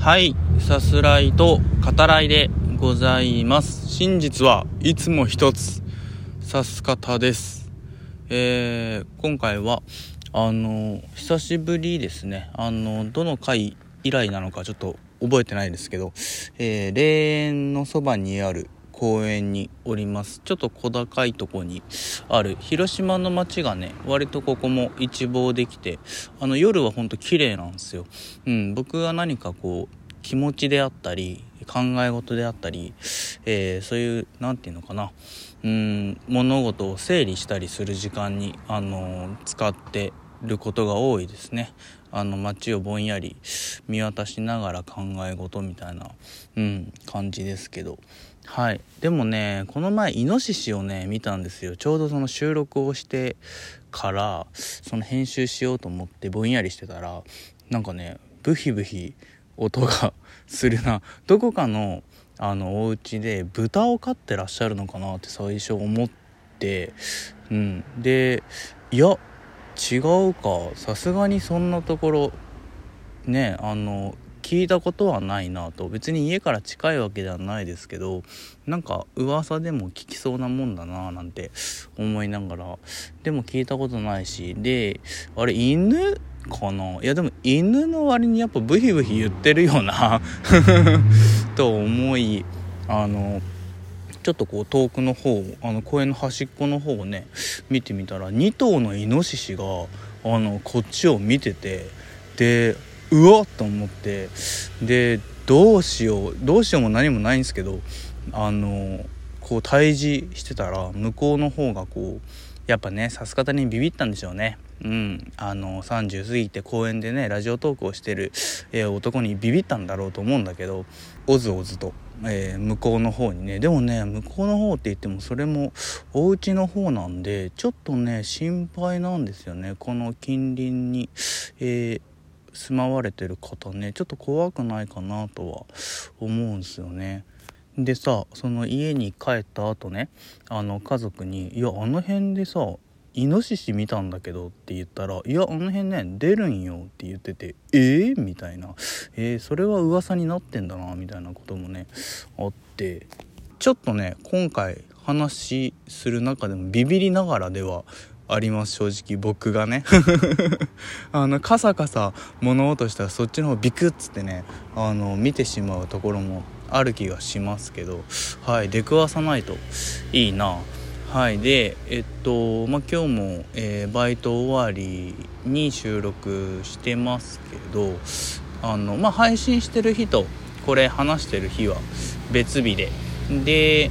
はいさすらいと語らいでございます。真実はいつも一つ。さす方です。えー、今回はあの久しぶりですね。あのどの回以来なのかちょっと覚えてないですけど、えー、霊園のそばにある公園におります。ちょっと小高いとこにある。広島の街がね割とここも一望できてあの夜はほんと綺麗なんですよ。うん僕が何かこう気持ちであったり考え事であったり、えー、そういう何て言うのかな。うん物事を整理したりする時間に、あのー、使ってることが多いですね。あの街をぼんやり見渡しながら考え事みたいな、うん、感じですけど。はい。でもねこの前イノシシをね見たんですよ。ちょうどその収録をしてからその編集しようと思ってぼんやりしてたらなんかねブヒブヒ音がするな。どこかのあのお家で豚を飼ってらっしゃるのかなって最初思ってうん。でいや違うか。さすがにそんなところ。ねあの聞いたことはないなと。別に家から近いわけではないですけどなんか噂でも聞きそうなもんだななんて思いながら。でも聞いたことないし。であれ犬？かな？いやでも犬の割にやっぱブヒブヒ言ってるよな。と思いあのちょっとこう遠くの方あの公園の端っこの方をね見てみたら2頭のイノシシがあのこっちを見ててでうわっと思ってでどうしようどうしようも何もないんですけどあのこう対峙してたら向こうの方がこうやっぱねさす方にビビったんでしょうね。うん。あの30過ぎて公園でねラジオトークをしてる、えー、男にビビったんだろうと思うんだけどおずおずと、えー、向こうの方にね。でもね向こうの方って言ってもそれもお家の方なんでちょっとね心配なんですよね。この近隣に、えー住まわれてる方ね。ちょっと怖くないかなとは思うんですよね。でさその家に帰った後ねあの家族に「いやあの辺でさイノシシ見たんだけど」って言ったら「いやあの辺ね出るんよ」って言ってて「えー?」みたいな「えー、それは噂になってんだな」みたいなこともねあって。ちょっとね今回話する中でもビビりながらではあります正直僕がね。あのカサカサ物音したらそっちの方ビクッつってねあの見てしまうところもある気がしますけど。はい出くわさないといいな。はいでえっとまあ今日も、えー、バイト終わりに収録してますけどあのまあ配信してる日とこれ話してる日は別日で。で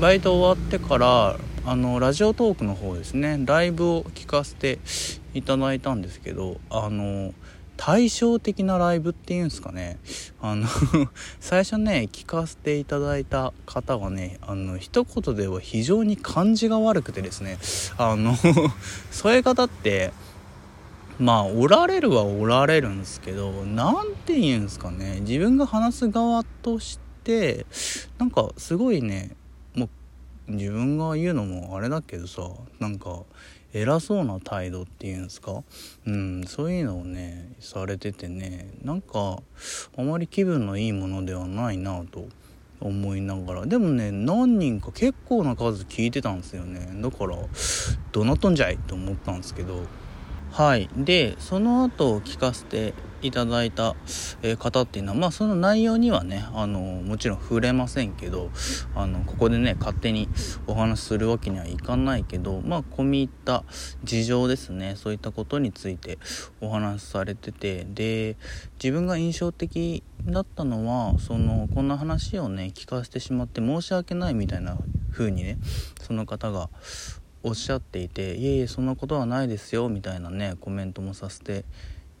バイト終わってからあのラジオトークの方ですねライブを聞かせていただいたんですけどあの対照的なライブっていうんですかね。あの 最初ね聞かせていただいた方がねあの一言では非常に感じが悪くてですね。あの そういう方ってまあおられるはおられるんですけど何て言うんですかね。自分が話す側としてなんかすごいねもう自分が言うのもあれだけどさなんか偉そうな態度っていうんですか？うんそういうのをねされててねなんかあまり気分のいいものではないなと思いながら。でもね何人か結構な数聞いてたんですよね。だからどなっとんじゃいと思ったんですけど。はい。でその後聞かせていただいた、方っていうのはまあその内容にはねあのもちろん触れませんけどあのここでね勝手にお話しするわけにはいかないけどまあ込み入った事情ですね。そういったことについてお話しされててで自分が印象的だったのはそのこんな話をね聞かせてしまって申し訳ないみたいな風にねその方がおっしゃっていて「いえいえそんなことはないですよ」みたいなねコメントもさせて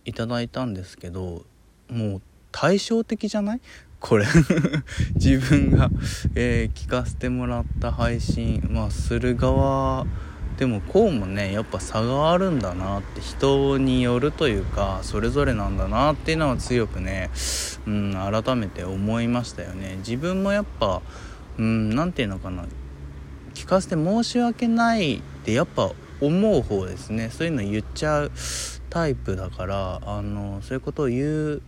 いただいたんですけどもう対照的じゃない？これ。自分が、えー、聞かせてもらった配信まあする側でもこうもねやっぱ差があるんだなって人によるというかそれぞれなんだなっていうのは強くね、うん、改めて思いましたよね。自分もやっぱ何、うん、て言うのかな。聞かせて申し訳ないってやっぱ思う方ですね。そういうの言っちゃうタイプだからあのそういうことを言う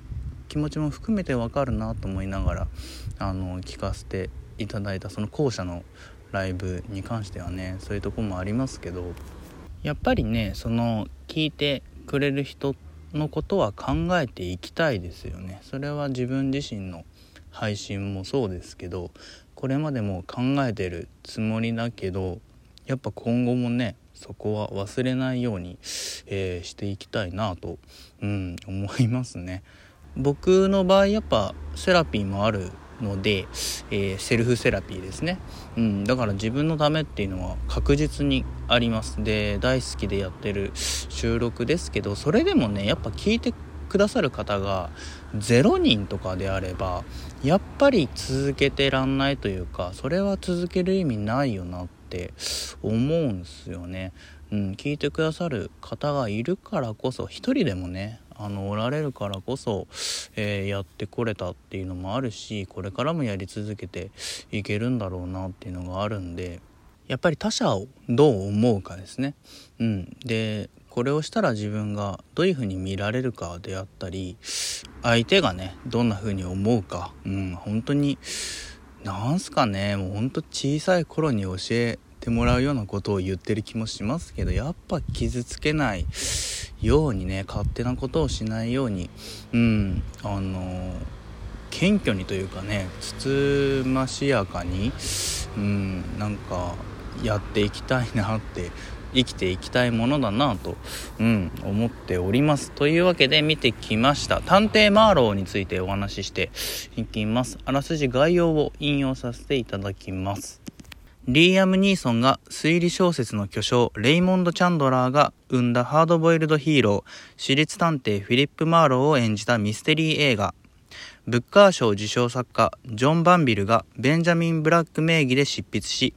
気持ちも含めてわかるなと思いながらあの聞かせていただいたその後者のライブに関してはねそういうとこもありますけどやっぱりねその聞いてくれる人のことは考えていきたいですよね。それは自分自身の配信もそうですけどこれまでも考えてるつもりだけどやっぱ今後もねそこは忘れないように、えー、していきたいなと、うん、思いますね。僕の場合やっぱセラピーもあるので、えー、セルフセラピーですね、うん、だから自分のためっていうのは確実にありますで大好きでやってる収録ですけどそれでもねやっぱ聞いてくださる方が0人とかであればやっぱり続けてらんないというかそれは続ける意味ないよなってって思うんすよね。うん、聞いてくださる方がいるからこそ一人でもねあのおられるからこそ、えー、やってこれたっていうのもあるしこれからもやり続けていけるんだろうなっていうのがあるんでやっぱり他者をどう思うかですね。うん、でこれをしたら自分がどういうふうに見られるかであったり相手がねどんな風に思うか、うん、本当になんすかね。もうほんと小さい頃に教えてもらうようなことを言ってる気もしますけどやっぱ傷つけないようにね勝手なことをしないようにうんあの謙虚にというかねつつましやかにうんなんかやっていきたいなって生きていきたいものだなと、うん、思っております。というわけで見てきました。探偵マーローについてお話ししていきます。あらすじ概要を引用させていただきます。リーアム・ニーソンが推理小説の巨匠レイモンド・チャンドラーが生んだハードボイルドヒーロー、私立探偵フィリップ・マーローを演じたミステリー映画。ブッカー賞受賞作家ジョン・バンビルがベンジャミン・ブラック名義で執筆し、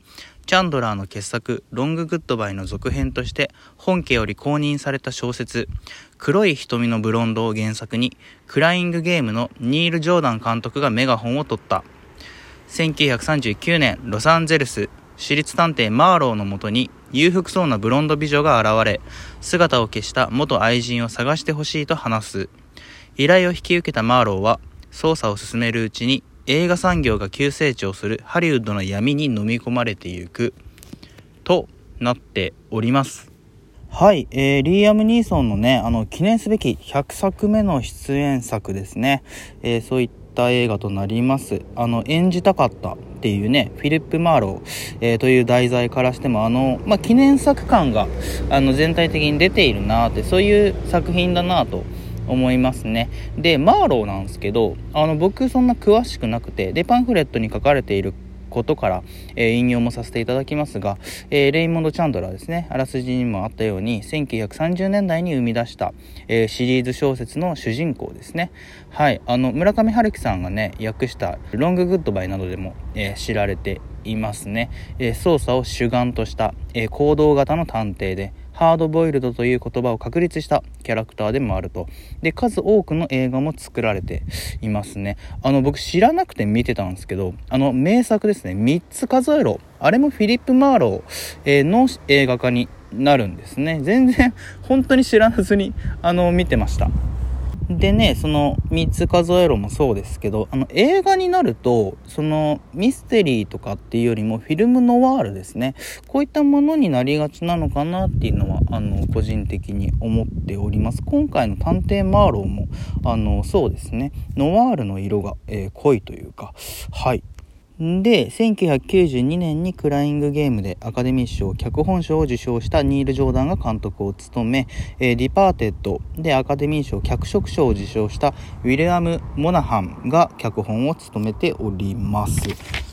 チャンドラーの傑作ロング・グッドバイの続編として本家より公認された小説黒い瞳のブロンドを原作にクライングゲームのニール・ジョーダン監督がメガホンを取った。1939年ロサンゼルス私立探偵マーローのもとに裕福そうなブロンド美女が現れ、姿を消した元愛人を探してほしいと話す。依頼を引き受けたマーローは、捜査を進めるうちに映画産業が急成長するハリウッドの闇に飲み込まれていく、となっております。はい、えー、リーアム・ニーソンのね、あの、記念すべき100作目の出演作ですね。えー、そういった映画となります。あの、演じたかったっていうね、フィリップ・マーロー、えー、という題材からしても、あの、まあ、記念作感が、あの、全体的に出ているなって、そういう作品だなと思いますね。で、マーローなんですけど、あの、僕そんな詳しくなくて、で、パンフレットに書かれていることから、えー、引用もさせていただきますが、えー、レイモンド・チャンドラーですね、あらすじにもあったように、1930年代に生み出した、えー、シリーズ小説の主人公ですね。はい、あの、村上春樹さんがね、訳したロング・グッドバイなどでも、え知られていますね。え捜査を主眼とした、え行動型の探偵で、ハードボイルドという言葉を確立したキャラクターでもあると。で、数多くの映画も作られていますね。あの、僕知らなくて見てたんですけど、あの、名作ですね、3つ数えろ。あれもフィリップ・マーローの映画化になるんですね。全然、本当に知らずに、あの、見てました。でね、その3つ数えろもそうですけど、あの映画になると、そのミステリーとかっていうよりもフィルムノワールですね。こういったものになりがちなのかなっていうのは、あの、個人的に思っております。今回の探偵マーローも、あの、そうですね。ノワールの色が、えー、濃いというか、はい。で、1992年にクライングゲームでアカデミー賞脚本賞を受賞したニール・ジョーダンが監督を務め、えー、ディパーテッドでアカデミー賞脚色賞を受賞したウィリアム・モナハンが脚本を務めております。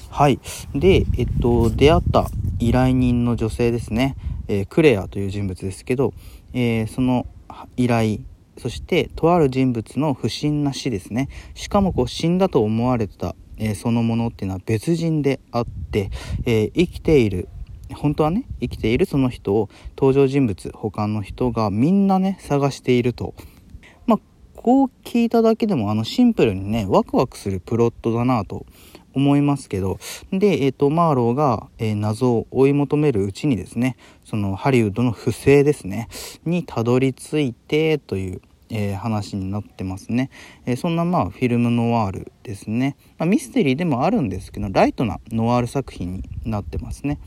はい。で、えっと、出会った依頼人の女性ですね、えー、クレアという人物ですけど、えー、その依頼、そしてとある人物の不審な死ですね。しかもこう死んだと思われたえ、そのものっていうのは別人であって、えー、生きている本当はね生きているその人を登場人物他の人がみんなね探していると。まあこう聞いただけでもあのシンプルにねワクワクするプロットだなと思いますけど。で、えーと、マーローが、えー、謎を追い求めるうちにですねそのハリウッドの不正ですねにたどり着いてというえー、話になってますね、えー、そんなまあフィルムノワールですね、まあ、ミステリーでもあるんですけどライトなノワール作品になってますね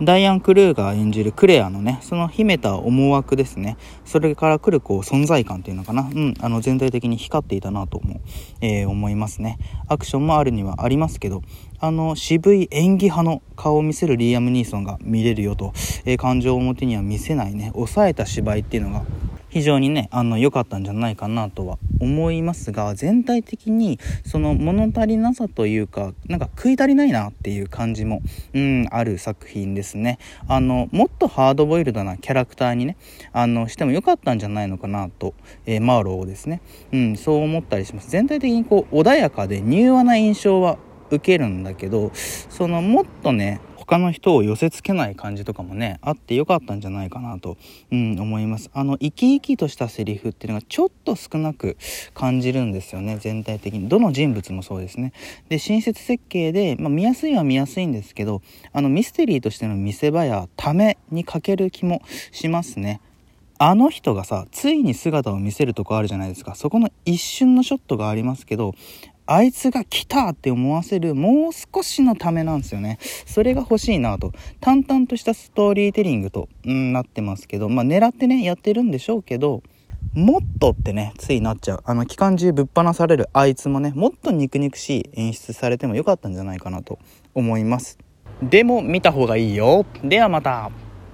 ダイアン・クルーが演じるクレアのね、その秘めた思惑ですね。それから来るこう存在感っていうのかな。うん、あの全体的に光っていたなとも、えー、思いますね。アクションもあるにはありますけど、あの渋い演技派の顔を見せるリーアム・ニーソンが見れるよと、えー、感情を表には見せないね、抑えた芝居っていうのが非常にねあの良かったんじゃないかなとは思いますが全体的にその物足りなさというかなんか食い足りないなっていう感じもうんある作品ですね。あのもっとハードボイルドなキャラクターにねあのしても良かったんじゃないのかなと、えー、マーローをですね。うんそう思ったりします。全体的にこう穏やかで柔和な印象は受けるんだけどそのもっとね他の人を寄せつけない感じとかもねあってよかったんじゃないかなと、うん、思います。あの生き生きとしたセリフっていうのがちょっと少なく感じるんですよね全体的に。どの人物もそうですね。で親切設計で、まあ、見やすいは見やすいんですけどあのミステリーとしての見せ場やために欠ける気もしますね。あの人がさ、ついに姿を見せるとこあるじゃないですか。そこの一瞬のショットがありますけど、あいつが来たって思わせるもう少しのためなんですよね。それが欲しいなと。淡々としたストーリーテリングと、うん、なってますけど、まあ狙ってね、やってるんでしょうけど、もっとってね、ついなっちゃう。あの、期間中ぶっ放されるあいつもね、もっと肉肉しい演出されてもよかったんじゃないかなと思います。でも見た方がいいよ。ではまた。